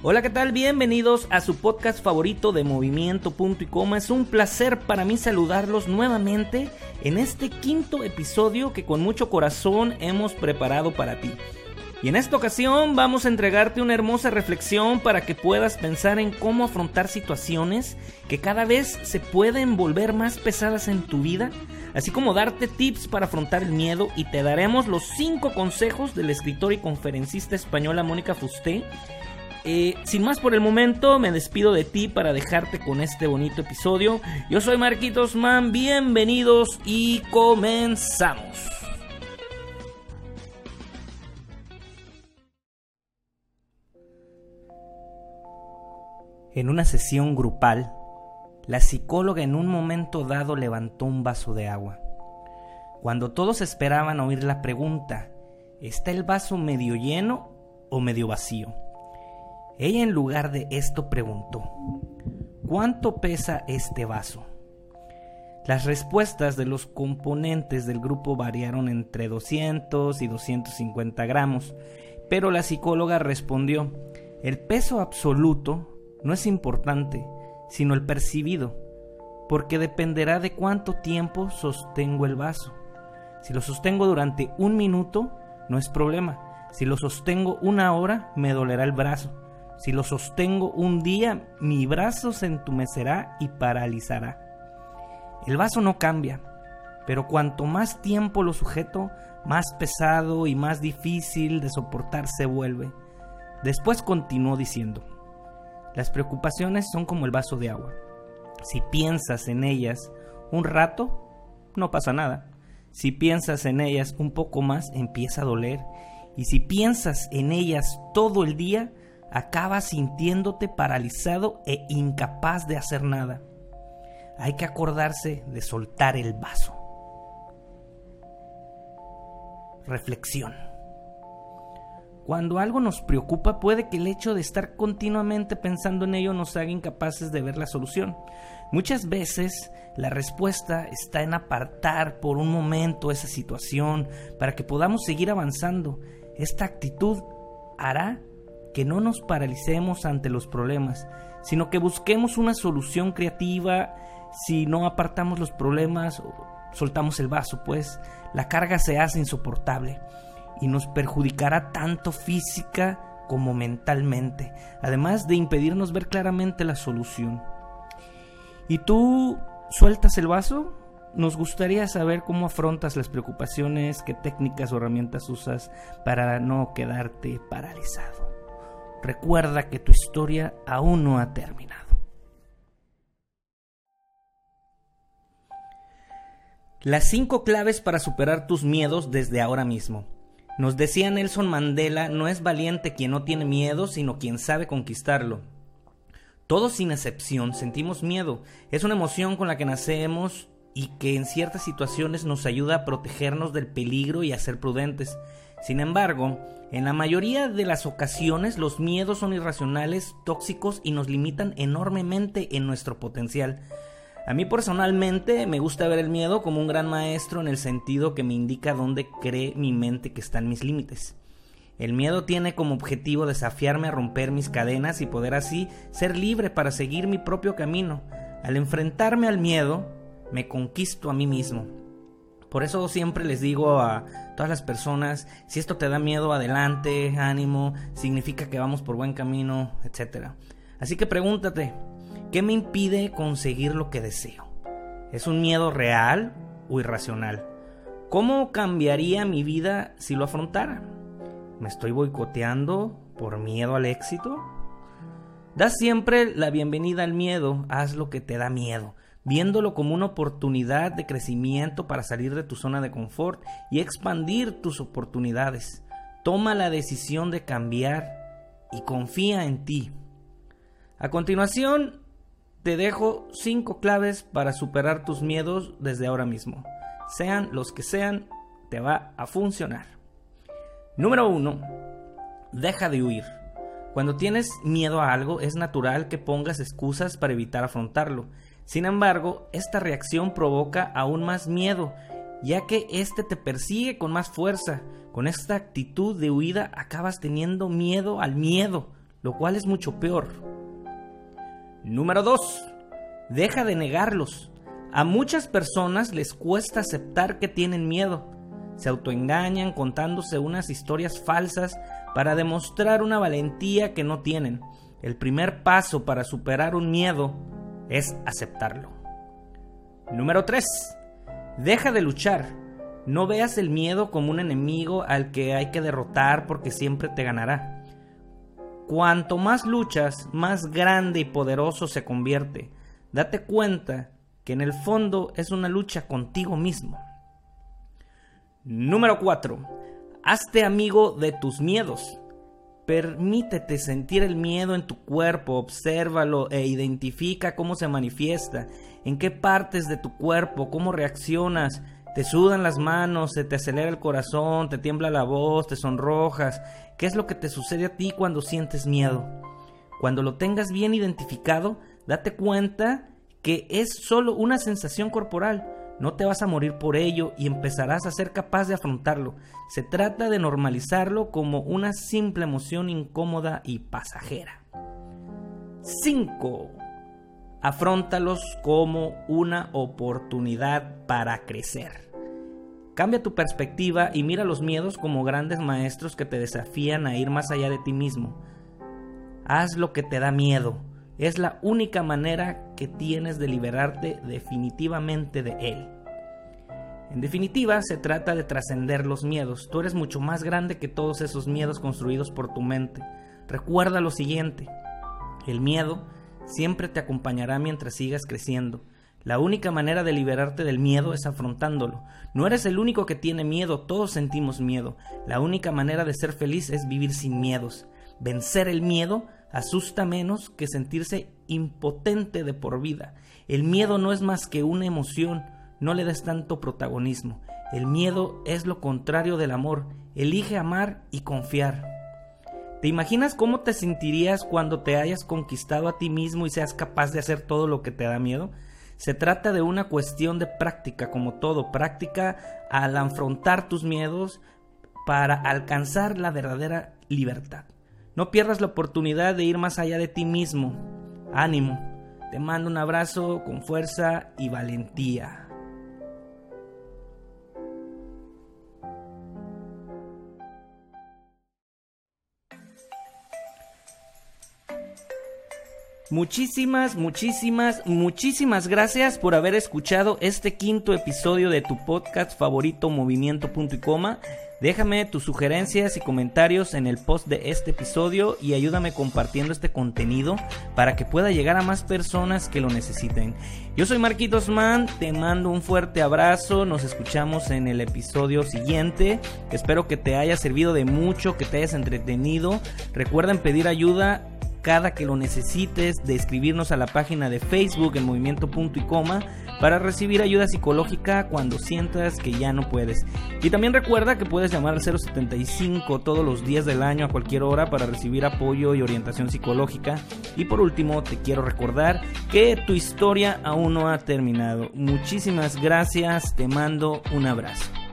Hola, ¿qué tal? Bienvenidos a su podcast favorito de Movimiento Punto y Coma. Es un placer para mí saludarlos nuevamente en este quinto episodio que con mucho corazón hemos preparado para ti. Y en esta ocasión vamos a entregarte una hermosa reflexión para que puedas pensar en cómo afrontar situaciones que cada vez se pueden volver más pesadas en tu vida, así como darte tips para afrontar el miedo y te daremos los 5 consejos del escritor y conferencista española Mónica Fusté eh, sin más por el momento, me despido de ti para dejarte con este bonito episodio. Yo soy Marquitos Man, bienvenidos y comenzamos. En una sesión grupal, la psicóloga en un momento dado levantó un vaso de agua. Cuando todos esperaban oír la pregunta, ¿está el vaso medio lleno o medio vacío? Ella en lugar de esto preguntó, ¿cuánto pesa este vaso? Las respuestas de los componentes del grupo variaron entre 200 y 250 gramos, pero la psicóloga respondió, el peso absoluto no es importante, sino el percibido, porque dependerá de cuánto tiempo sostengo el vaso. Si lo sostengo durante un minuto, no es problema. Si lo sostengo una hora, me dolerá el brazo. Si lo sostengo un día, mi brazo se entumecerá y paralizará. El vaso no cambia, pero cuanto más tiempo lo sujeto, más pesado y más difícil de soportar se vuelve. Después continuó diciendo, las preocupaciones son como el vaso de agua. Si piensas en ellas un rato, no pasa nada. Si piensas en ellas un poco más, empieza a doler. Y si piensas en ellas todo el día, acabas sintiéndote paralizado e incapaz de hacer nada. Hay que acordarse de soltar el vaso. Reflexión. Cuando algo nos preocupa puede que el hecho de estar continuamente pensando en ello nos haga incapaces de ver la solución. Muchas veces la respuesta está en apartar por un momento esa situación para que podamos seguir avanzando. Esta actitud hará que no nos paralicemos ante los problemas, sino que busquemos una solución creativa. Si no apartamos los problemas, soltamos el vaso, pues la carga se hace insoportable y nos perjudicará tanto física como mentalmente, además de impedirnos ver claramente la solución. ¿Y tú sueltas el vaso? Nos gustaría saber cómo afrontas las preocupaciones, qué técnicas o herramientas usas para no quedarte paralizado. Recuerda que tu historia aún no ha terminado. Las cinco claves para superar tus miedos desde ahora mismo. Nos decía Nelson Mandela, no es valiente quien no tiene miedo, sino quien sabe conquistarlo. Todos sin excepción sentimos miedo. Es una emoción con la que nacemos y que en ciertas situaciones nos ayuda a protegernos del peligro y a ser prudentes. Sin embargo, en la mayoría de las ocasiones los miedos son irracionales, tóxicos y nos limitan enormemente en nuestro potencial. A mí personalmente me gusta ver el miedo como un gran maestro en el sentido que me indica dónde cree mi mente que están mis límites. El miedo tiene como objetivo desafiarme a romper mis cadenas y poder así ser libre para seguir mi propio camino. Al enfrentarme al miedo, me conquisto a mí mismo. Por eso siempre les digo a todas las personas, si esto te da miedo, adelante, ánimo, significa que vamos por buen camino, etc. Así que pregúntate, ¿qué me impide conseguir lo que deseo? ¿Es un miedo real o irracional? ¿Cómo cambiaría mi vida si lo afrontara? ¿Me estoy boicoteando por miedo al éxito? Da siempre la bienvenida al miedo, haz lo que te da miedo viéndolo como una oportunidad de crecimiento para salir de tu zona de confort y expandir tus oportunidades. Toma la decisión de cambiar y confía en ti. A continuación, te dejo cinco claves para superar tus miedos desde ahora mismo. Sean los que sean, te va a funcionar. Número 1. Deja de huir. Cuando tienes miedo a algo, es natural que pongas excusas para evitar afrontarlo. Sin embargo, esta reacción provoca aún más miedo, ya que éste te persigue con más fuerza. Con esta actitud de huida acabas teniendo miedo al miedo, lo cual es mucho peor. Número 2. Deja de negarlos. A muchas personas les cuesta aceptar que tienen miedo. Se autoengañan contándose unas historias falsas para demostrar una valentía que no tienen. El primer paso para superar un miedo es aceptarlo. Número 3. Deja de luchar. No veas el miedo como un enemigo al que hay que derrotar porque siempre te ganará. Cuanto más luchas, más grande y poderoso se convierte. Date cuenta que en el fondo es una lucha contigo mismo. Número 4. Hazte amigo de tus miedos. Permítete sentir el miedo en tu cuerpo, obsérvalo e identifica cómo se manifiesta, en qué partes de tu cuerpo, cómo reaccionas. Te sudan las manos, se te acelera el corazón, te tiembla la voz, te sonrojas. ¿Qué es lo que te sucede a ti cuando sientes miedo? Cuando lo tengas bien identificado, date cuenta que es solo una sensación corporal no te vas a morir por ello y empezarás a ser capaz de afrontarlo. Se trata de normalizarlo como una simple emoción incómoda y pasajera. 5. Afróntalos como una oportunidad para crecer. Cambia tu perspectiva y mira los miedos como grandes maestros que te desafían a ir más allá de ti mismo. Haz lo que te da miedo es la única manera que tienes de liberarte definitivamente de él. En definitiva, se trata de trascender los miedos. Tú eres mucho más grande que todos esos miedos construidos por tu mente. Recuerda lo siguiente. El miedo siempre te acompañará mientras sigas creciendo. La única manera de liberarte del miedo es afrontándolo. No eres el único que tiene miedo, todos sentimos miedo. La única manera de ser feliz es vivir sin miedos. Vencer el miedo asusta menos que sentirse impotente de por vida. El miedo no es más que una emoción, no le des tanto protagonismo. El miedo es lo contrario del amor. Elige amar y confiar. ¿Te imaginas cómo te sentirías cuando te hayas conquistado a ti mismo y seas capaz de hacer todo lo que te da miedo? Se trata de una cuestión de práctica, como todo, práctica al afrontar tus miedos para alcanzar la verdadera libertad. No pierdas la oportunidad de ir más allá de ti mismo. Ánimo. Te mando un abrazo con fuerza y valentía. Muchísimas, muchísimas, muchísimas gracias por haber escuchado este quinto episodio de tu podcast favorito Movimiento Punto y Coma. Déjame tus sugerencias y comentarios en el post de este episodio y ayúdame compartiendo este contenido para que pueda llegar a más personas que lo necesiten. Yo soy Marquitos Man, te mando un fuerte abrazo, nos escuchamos en el episodio siguiente. Espero que te haya servido de mucho, que te hayas entretenido. Recuerden pedir ayuda cada que lo necesites, de escribirnos a la página de Facebook en Movimiento Punto y Coma para recibir ayuda psicológica cuando sientas que ya no puedes. Y también recuerda que puedes llamar al 075 todos los días del año a cualquier hora para recibir apoyo y orientación psicológica. Y por último, te quiero recordar que tu historia aún no ha terminado. Muchísimas gracias, te mando un abrazo.